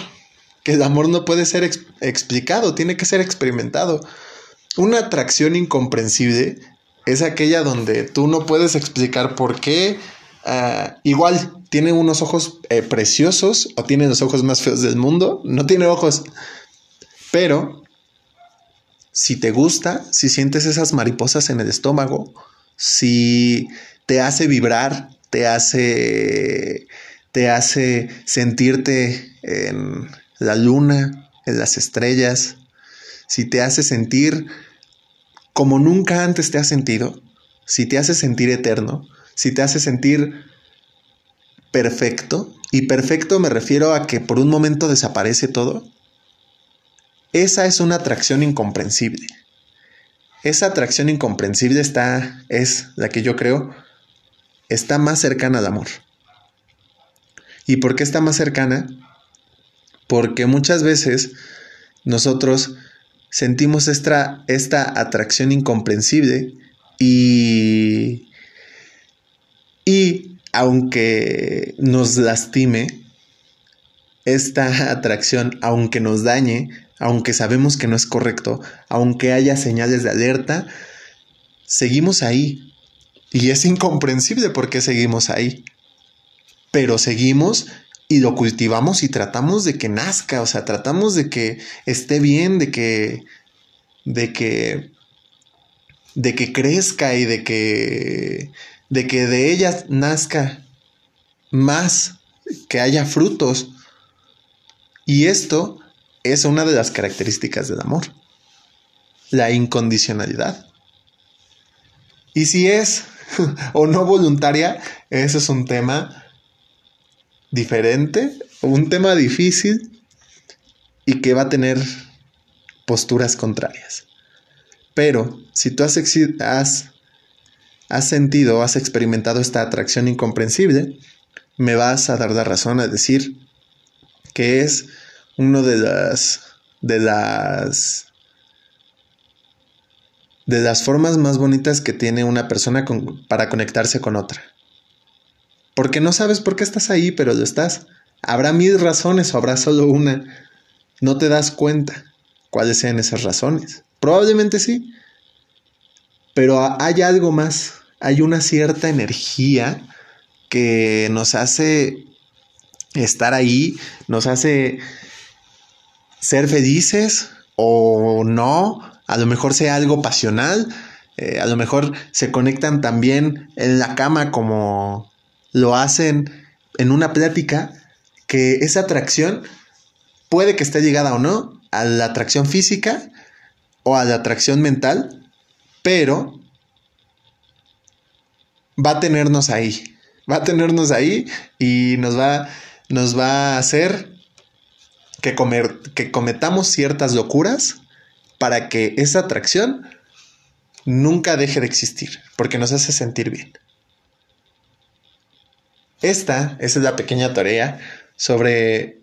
que el amor no puede ser explicado, tiene que ser experimentado. Una atracción incomprensible es aquella donde tú no puedes explicar por qué. Ah, igual tiene unos ojos eh, preciosos o tiene los ojos más feos del mundo, no tiene ojos. Pero si te gusta, si sientes esas mariposas en el estómago, si te hace vibrar, te hace, te hace sentirte en la luna, en las estrellas, si te hace sentir como nunca antes te has sentido, si te hace sentir eterno, si te hace sentir perfecto, y perfecto me refiero a que por un momento desaparece todo, esa es una atracción incomprensible. Esa atracción incomprensible está, es la que yo creo está más cercana al amor. ¿Y por qué está más cercana? Porque muchas veces nosotros sentimos esta, esta atracción incomprensible y, y aunque nos lastime, esta atracción, aunque nos dañe, aunque sabemos que no es correcto, aunque haya señales de alerta, seguimos ahí y es incomprensible por qué seguimos ahí. Pero seguimos y lo cultivamos y tratamos de que nazca, o sea, tratamos de que esté bien, de que de que de que crezca y de que de que de ella nazca más, que haya frutos. Y esto es una de las características del amor, la incondicionalidad. Y si es o no voluntaria, ese es un tema diferente, un tema difícil y que va a tener posturas contrarias. Pero si tú has, has, has sentido, has experimentado esta atracción incomprensible, me vas a dar la razón a decir que es uno de las de las de las formas más bonitas que tiene una persona para conectarse con otra. Porque no sabes por qué estás ahí, pero lo estás. Habrá mil razones o habrá solo una. No te das cuenta cuáles sean esas razones. Probablemente sí. Pero hay algo más. Hay una cierta energía que nos hace estar ahí, nos hace ser felices o no, a lo mejor sea algo pasional, eh, a lo mejor se conectan también en la cama como lo hacen en una plática que esa atracción puede que esté llegada o no a la atracción física o a la atracción mental, pero va a tenernos ahí, va a tenernos ahí y nos va, nos va a hacer que, comer, que cometamos ciertas locuras para que esa atracción nunca deje de existir, porque nos hace sentir bien. Esta, es la pequeña tarea sobre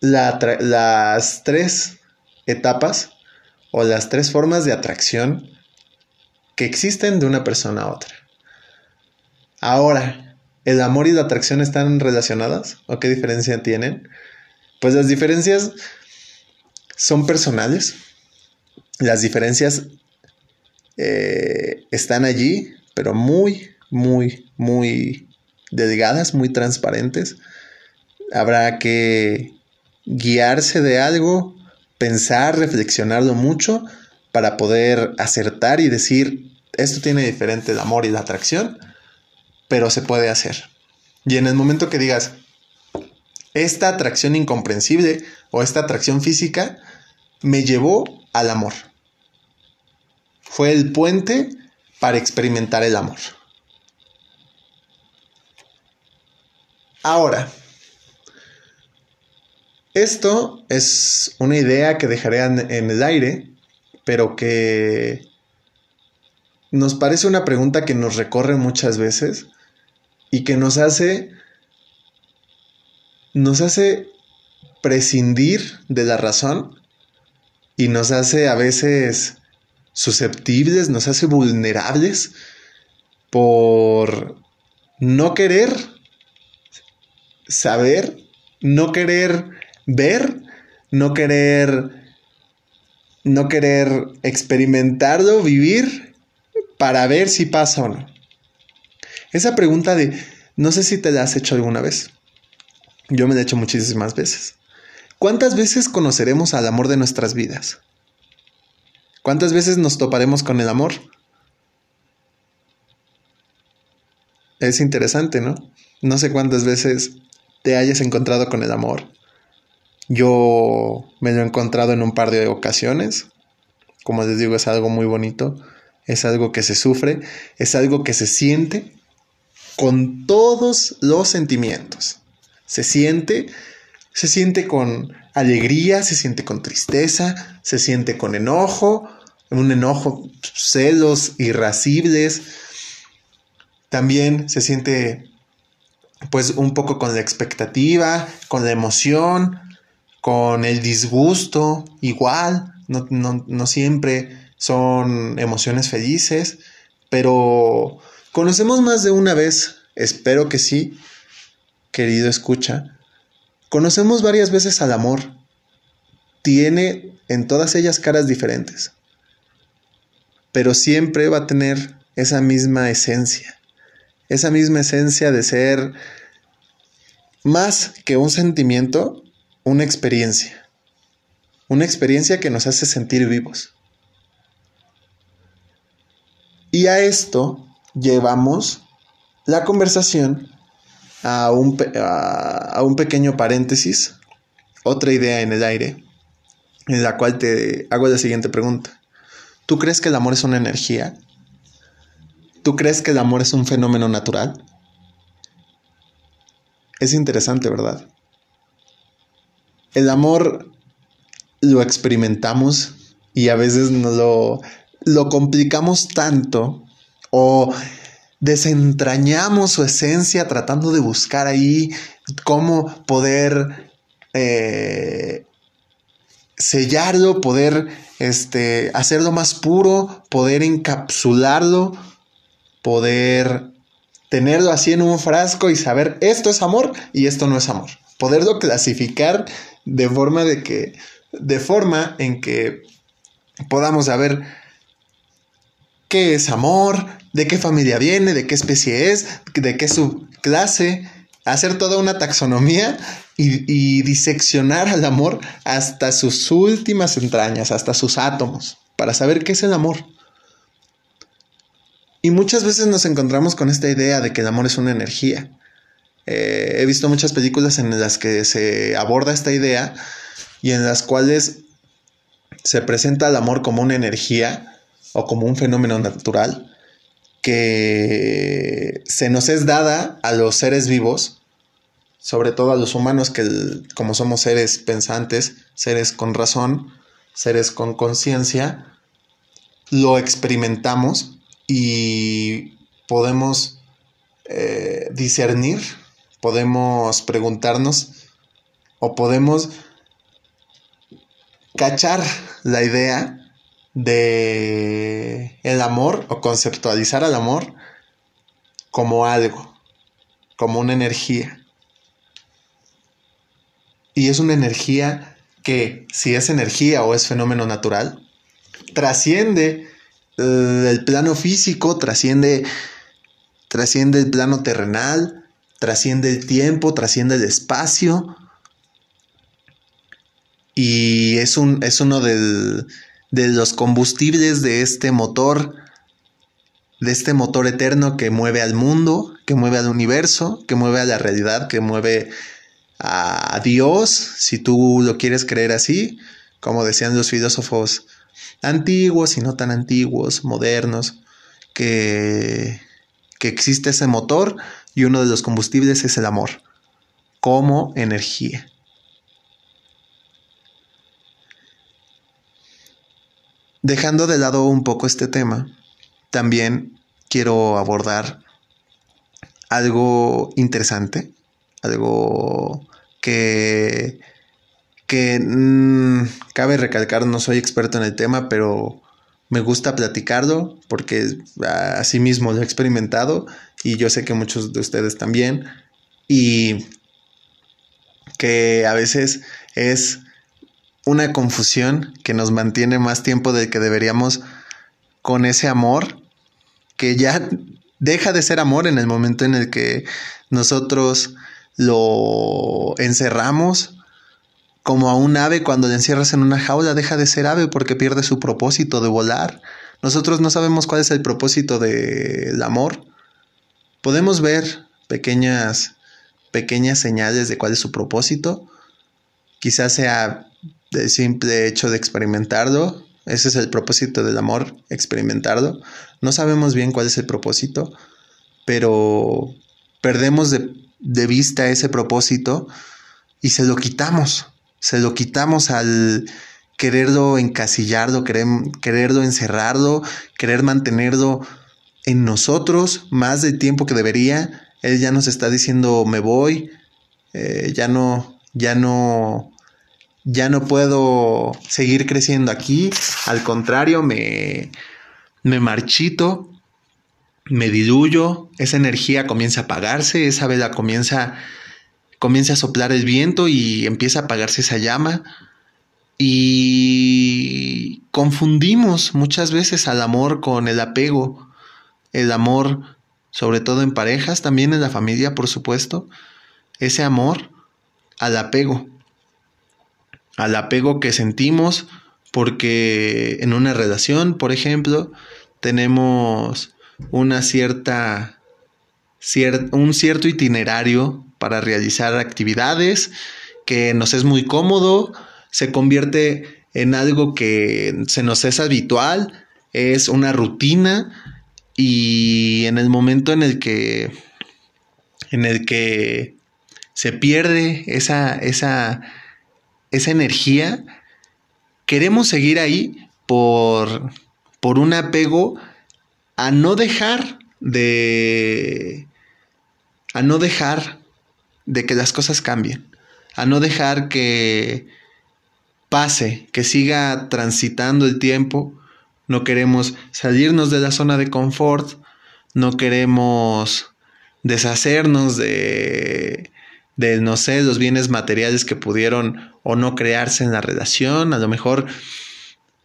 las tres etapas o las tres formas de atracción que existen de una persona a otra. Ahora, ¿el amor y la atracción están relacionadas? ¿O qué diferencia tienen? Pues las diferencias son personales. Las diferencias eh, están allí, pero muy, muy, muy delgadas, muy transparentes. Habrá que guiarse de algo, pensar, reflexionarlo mucho para poder acertar y decir, esto tiene diferente el amor y la atracción, pero se puede hacer. Y en el momento que digas, esta atracción incomprensible o esta atracción física me llevó al amor. Fue el puente para experimentar el amor. Ahora, esto es una idea que dejaré en el aire, pero que nos parece una pregunta que nos recorre muchas veces y que nos hace nos hace prescindir de la razón y nos hace a veces susceptibles, nos hace vulnerables por no querer saber, no querer ver, no querer no querer experimentarlo, vivir para ver si pasa o no. Esa pregunta de no sé si te la has hecho alguna vez. Yo me la he hecho muchísimas veces. ¿Cuántas veces conoceremos al amor de nuestras vidas? ¿Cuántas veces nos toparemos con el amor? Es interesante, ¿no? No sé cuántas veces te hayas encontrado con el amor. Yo me lo he encontrado en un par de ocasiones. Como les digo, es algo muy bonito. Es algo que se sufre. Es algo que se siente con todos los sentimientos. Se siente, se siente con alegría, se siente con tristeza, se siente con enojo, un enojo, celos irascibles. También se siente pues un poco con la expectativa, con la emoción, con el disgusto, igual, no, no siempre son emociones felices, pero conocemos más de una vez, espero que sí, querido escucha, conocemos varias veces al amor. Tiene en todas ellas caras diferentes, pero siempre va a tener esa misma esencia, esa misma esencia de ser más que un sentimiento, una experiencia, una experiencia que nos hace sentir vivos. Y a esto llevamos la conversación a un, a, un pequeño paréntesis, otra idea en el aire, en la cual te hago la siguiente pregunta. ¿Tú crees que el amor es una energía? ¿Tú crees que el amor es un fenómeno natural? Es interesante, ¿verdad? El amor lo experimentamos y a veces nos lo, lo complicamos tanto o desentrañamos su esencia tratando de buscar ahí cómo poder eh, sellarlo, poder este, hacerlo más puro, poder encapsularlo, poder tenerlo así en un frasco y saber esto es amor y esto no es amor. Poderlo clasificar de forma de que, de forma en que podamos saber qué es amor, de qué familia viene, de qué especie es, de qué subclase, hacer toda una taxonomía y, diseccionar al amor hasta sus últimas entrañas, hasta sus átomos, para saber qué es el amor. Y muchas veces nos encontramos con esta idea de que el amor es una energía. eh, he visto muchas películas en las que se aborda esta idea y en las cuales se presenta el amor como una energía o como un fenómeno natural que se nos es dada a los seres vivos, sobre todo a los humanos que como somos seres pensantes, seres con razón, seres con conciencia, lo experimentamos y podemos eh, discernir, podemos preguntarnos o podemos cachar la idea de el amor o conceptualizar al amor como algo, como una energía. Y es una energía que, si es energía o es fenómeno natural, trasciende eh, el plano físico, trasciende, trasciende el plano terrenal, trasciende el tiempo, trasciende el espacio. Y es, un, es uno del, de los combustibles de este motor, de este motor eterno que mueve al mundo, que mueve al universo, que mueve a la realidad, que mueve a Dios, si tú lo quieres creer así, como decían los filósofos antiguos y no tan antiguos, modernos, que, que existe ese motor y uno de los combustibles es el amor, como energía. Dejando de lado un poco este tema, también quiero abordar algo interesante, algo que, que mm, cabe recalcar, no soy experto en el tema, pero me gusta platicarlo porque así mismo lo he experimentado y yo sé que muchos de ustedes también y que a veces es una confusión que nos mantiene más tiempo del que deberíamos con ese amor que ya deja de ser amor en el momento en el que nosotros lo encerramos como a un ave cuando le encierras en una jaula deja de ser ave porque pierde su propósito de volar. Nosotros no sabemos cuál es el propósito del amor. Podemos ver pequeñas pequeñas señales de cuál es su propósito. Quizás sea del simple hecho de experimentarlo. Ese es el propósito del amor, experimentarlo. No sabemos bien cuál es el propósito, pero perdemos de, vista ese propósito y se lo quitamos. Se lo quitamos al quererlo encasillarlo, querer, quererlo encerrarlo, querer mantenerlo en nosotros más del tiempo que debería. Él ya nos está diciendo me voy, eh, ya no, ya no ya no puedo seguir creciendo aquí, al contrario, me, me marchito, me diluyo, esa energía comienza a apagarse, esa vela comienza, comienza a soplar el viento y empieza a apagarse esa llama. Y confundimos muchas veces al amor con el apego, el amor, sobre todo en parejas, también en la familia, por supuesto, ese amor al apego al apego que sentimos porque en una relación, por ejemplo, tenemos una cierta, un cierto itinerario para realizar actividades que nos es muy cómodo, se convierte en algo que se nos es habitual, es una rutina y en el momento en el que en el que se pierde esa, esa esa energía, queremos seguir ahí por, por un apego a no dejar de... a no dejar de que las cosas cambien, a no dejar que pase, que siga transitando el tiempo, no queremos salirnos de la zona de confort, no queremos deshacernos de de, no sé, los bienes materiales que pudieron o no crearse en la relación. A lo mejor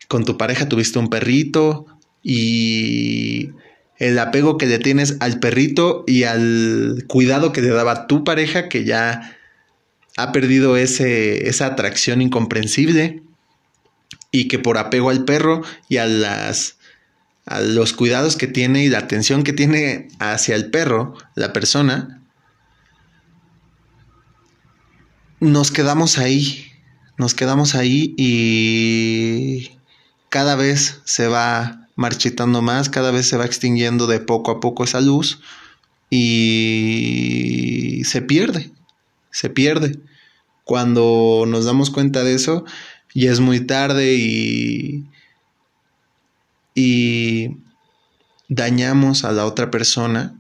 con tu pareja tuviste un perrito y el apego que le tienes al perrito y al cuidado que le daba tu pareja que ya ha perdido ese, esa atracción incomprensible y que por apego al perro y a las a los cuidados que tiene y la atención que tiene hacia el perro, la persona, nos quedamos ahí, nos quedamos ahí y cada vez se va marchitando más, cada vez se va extinguiendo de poco a poco esa luz y se pierde, se pierde. Cuando nos damos cuenta de eso, ya es muy tarde y, y dañamos a la otra persona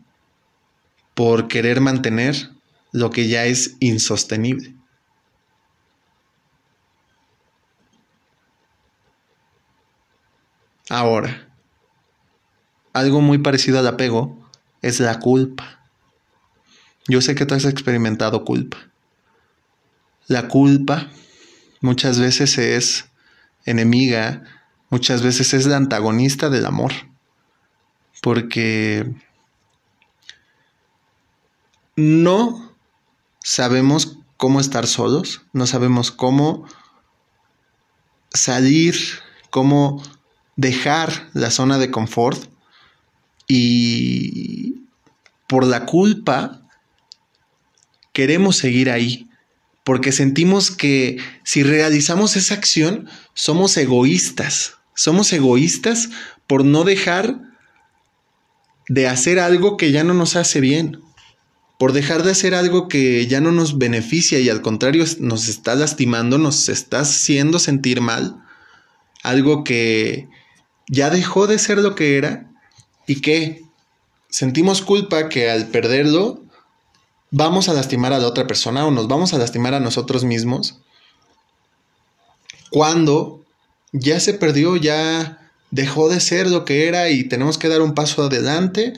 por querer mantener lo que ya es insostenible. Ahora, algo muy parecido al apego es la culpa. Yo sé que tú has experimentado culpa. La culpa muchas veces es enemiga, muchas veces es la antagonista del amor. Porque no sabemos cómo estar solos, no sabemos cómo salir, cómo dejar la zona de confort y por la culpa queremos seguir ahí, porque sentimos que si realizamos esa acción somos egoístas, somos egoístas por no dejar de hacer algo que ya no nos hace bien, por dejar de hacer algo que ya no nos beneficia y al contrario nos está lastimando, nos está haciendo sentir mal, algo que ya dejó de ser lo que era y que sentimos culpa que al perderlo vamos a lastimar a la otra persona o nos vamos a lastimar a nosotros mismos cuando ya se perdió, ya dejó de ser lo que era y tenemos que dar un paso adelante,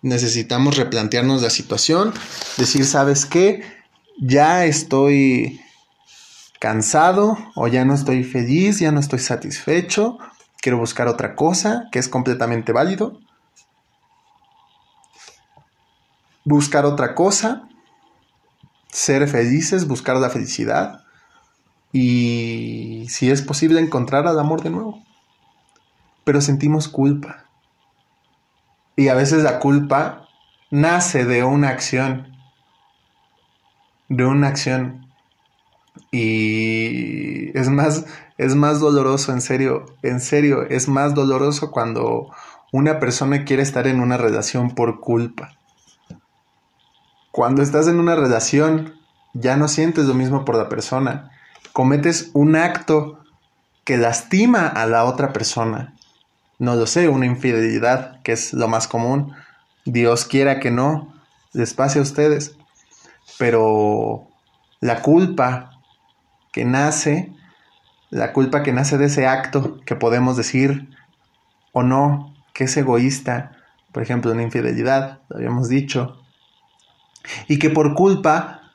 necesitamos replantearnos la situación, decir, ¿sabes qué? Ya estoy cansado o ya no estoy feliz, ya no estoy satisfecho quiero buscar otra cosa, que es completamente válido. Buscar otra cosa, ser felices, buscar la felicidad y si es posible encontrar al amor de nuevo. Pero sentimos culpa. Y a veces la culpa nace de una acción. De una acción. Y es más, es más doloroso, en serio, en serio, es más doloroso cuando una persona quiere estar en una relación por culpa. Cuando estás en una relación, ya no sientes lo mismo por la persona. Cometes un acto que lastima a la otra persona. No lo sé, una infidelidad, que es lo más común. Dios quiera que no, les pase a ustedes. Pero la culpa que nace la culpa que nace de ese acto que podemos decir o no que es egoísta, por ejemplo, una infidelidad, lo habíamos dicho, y que por culpa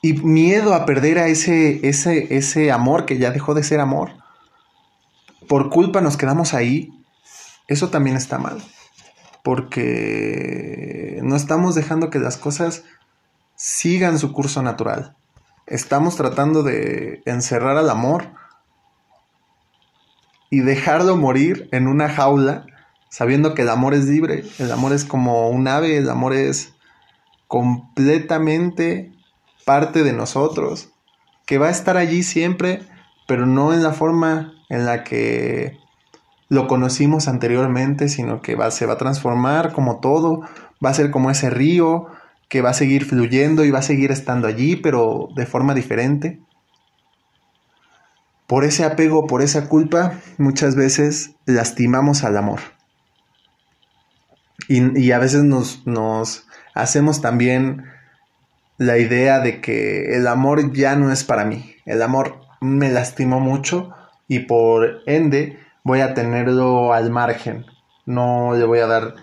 y miedo a perder a ese, ese, ese amor que ya dejó de ser amor, por culpa nos quedamos ahí, eso también está mal, porque no estamos dejando que las cosas sigan su curso natural estamos tratando de encerrar al amor y dejarlo morir en una jaula, sabiendo que el amor es libre, el amor es como un ave, el amor es completamente parte de nosotros, que va a estar allí siempre, pero no en la forma en la que lo conocimos anteriormente, sino que se va a transformar como todo, va a ser como ese río, que va a seguir fluyendo y va a seguir estando allí, pero de forma diferente. Por ese apego, por esa culpa, muchas veces lastimamos al amor. Y, a veces nos, nos hacemos también la idea de que el amor ya no es para mí. El amor me lastimó mucho y por ende voy a tenerlo al margen. No le voy a dar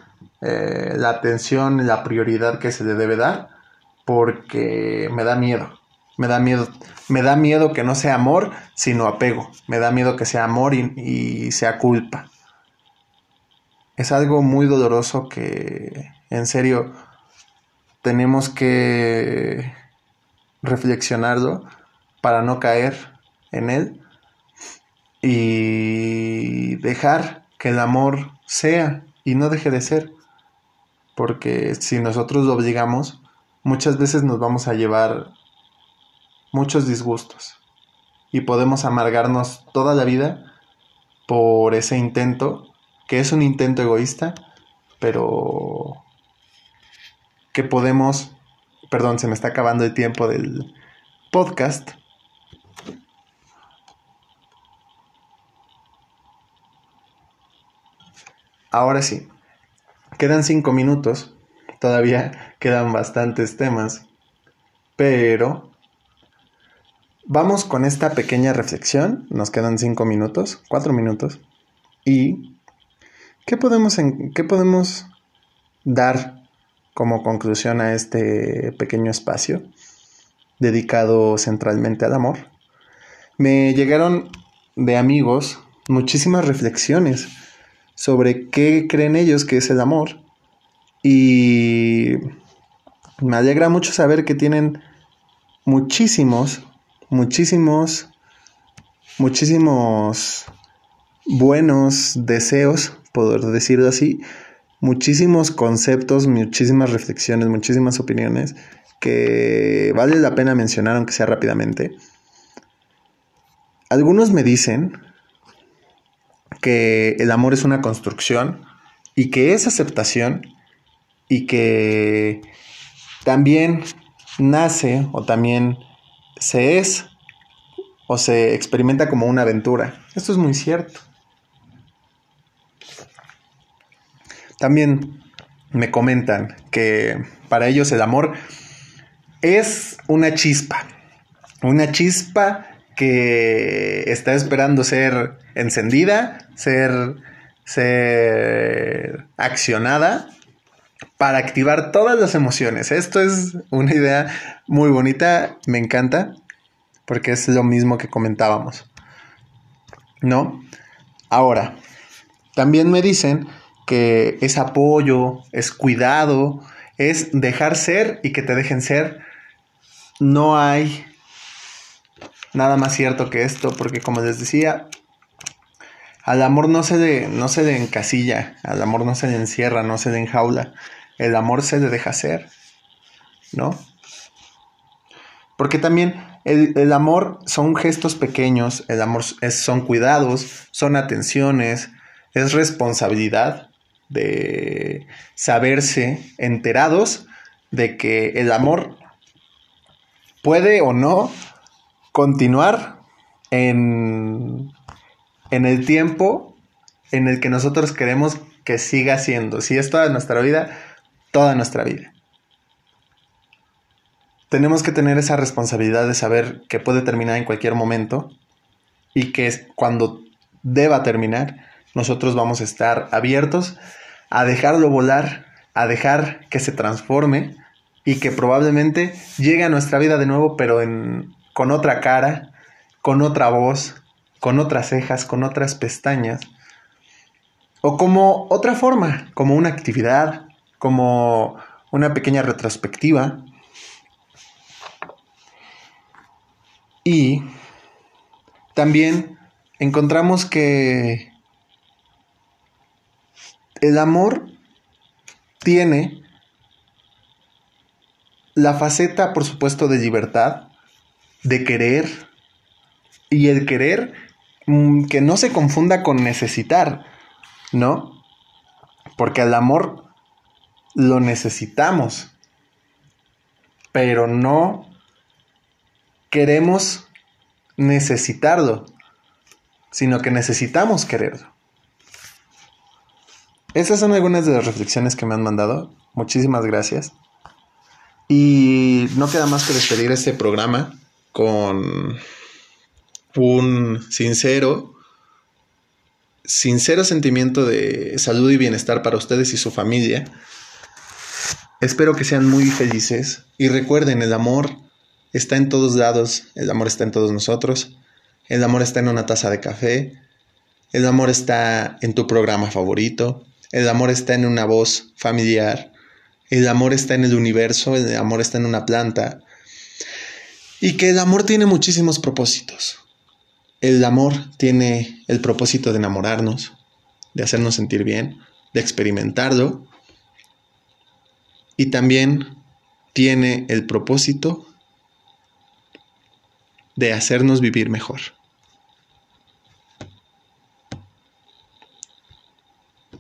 eh, la atención, la prioridad que se le debe dar, porque me da miedo. Me da miedo, me da miedo que no sea amor, sino apego. Me da miedo que sea amor y, y sea culpa. Es algo muy doloroso que, en serio, tenemos que reflexionarlo para no caer en él y dejar que el amor sea y no deje de ser porque si nosotros lo obligamos, muchas veces nos vamos a llevar muchos disgustos y podemos amargarnos toda la vida por ese intento, que es un intento egoísta, pero que podemos, perdón, se me está acabando el tiempo del podcast. Ahora sí, quedan cinco minutos, todavía quedan bastantes temas, pero vamos con esta pequeña reflexión, nos quedan cinco minutos, cuatro minutos, y ¿qué podemos, en, qué podemos dar como conclusión a este pequeño espacio dedicado centralmente al amor? Me llegaron de amigos muchísimas reflexiones sobre qué creen ellos que es el amor. Y me alegra mucho saber que tienen muchísimos, muchísimos, muchísimos buenos deseos, por decirlo así, muchísimos conceptos, muchísimas reflexiones, muchísimas opiniones que vale la pena mencionar aunque sea rápidamente. Algunos me dicen que el amor es una construcción y que es aceptación y que también nace o también se es o se experimenta como una aventura. Esto es muy cierto. También me comentan que para ellos el amor es una chispa, una chispa que está esperando ser encendida, ser, ser accionada para activar todas las emociones. Esto es una idea muy bonita, me encanta, porque es lo mismo que comentábamos. ¿No? Ahora, también me dicen que es apoyo, es cuidado, es dejar ser y que te dejen ser. No hay nada más cierto que esto, porque como les decía, al amor no se le, no se encasilla, al amor no se le encierra, no se le enjaula, el amor se le deja ser, ¿no? Porque también el, amor son gestos pequeños, el amor es, son cuidados, son atenciones, es responsabilidad de saberse enterados de que el amor puede o no continuar en, en el tiempo en el que nosotros queremos que siga siendo. Si es toda nuestra vida, toda nuestra vida. Tenemos que tener esa responsabilidad de saber que puede terminar en cualquier momento y que cuando deba terminar, nosotros vamos a estar abiertos a dejarlo volar, a dejar que se transforme y que probablemente llegue a nuestra vida de nuevo, pero en, con otra cara, con otra voz, con otras cejas, con otras pestañas, o como otra forma, como una actividad, como una pequeña retrospectiva. Y también encontramos que el amor tiene la faceta, por supuesto, de libertad, de querer y el querer mm, que no se confunda con necesitar, ¿no? Porque al amor lo necesitamos, pero no queremos necesitarlo, sino que necesitamos quererlo. Esas son algunas de las reflexiones que me han mandado. Muchísimas gracias. Y no queda más que despedir este programa con un sincero, sincero sentimiento de salud y bienestar para ustedes y su familia. Espero que sean muy felices y recuerden, el amor está en todos lados, el amor está en todos nosotros, el amor está en una taza de café, el amor está en tu programa favorito, el amor está en una voz familiar, el amor está en el universo, el amor está en una planta, y que el amor tiene muchísimos propósitos. El amor tiene el propósito de enamorarnos, de hacernos sentir bien, de experimentarlo, y también tiene el propósito de hacernos vivir mejor.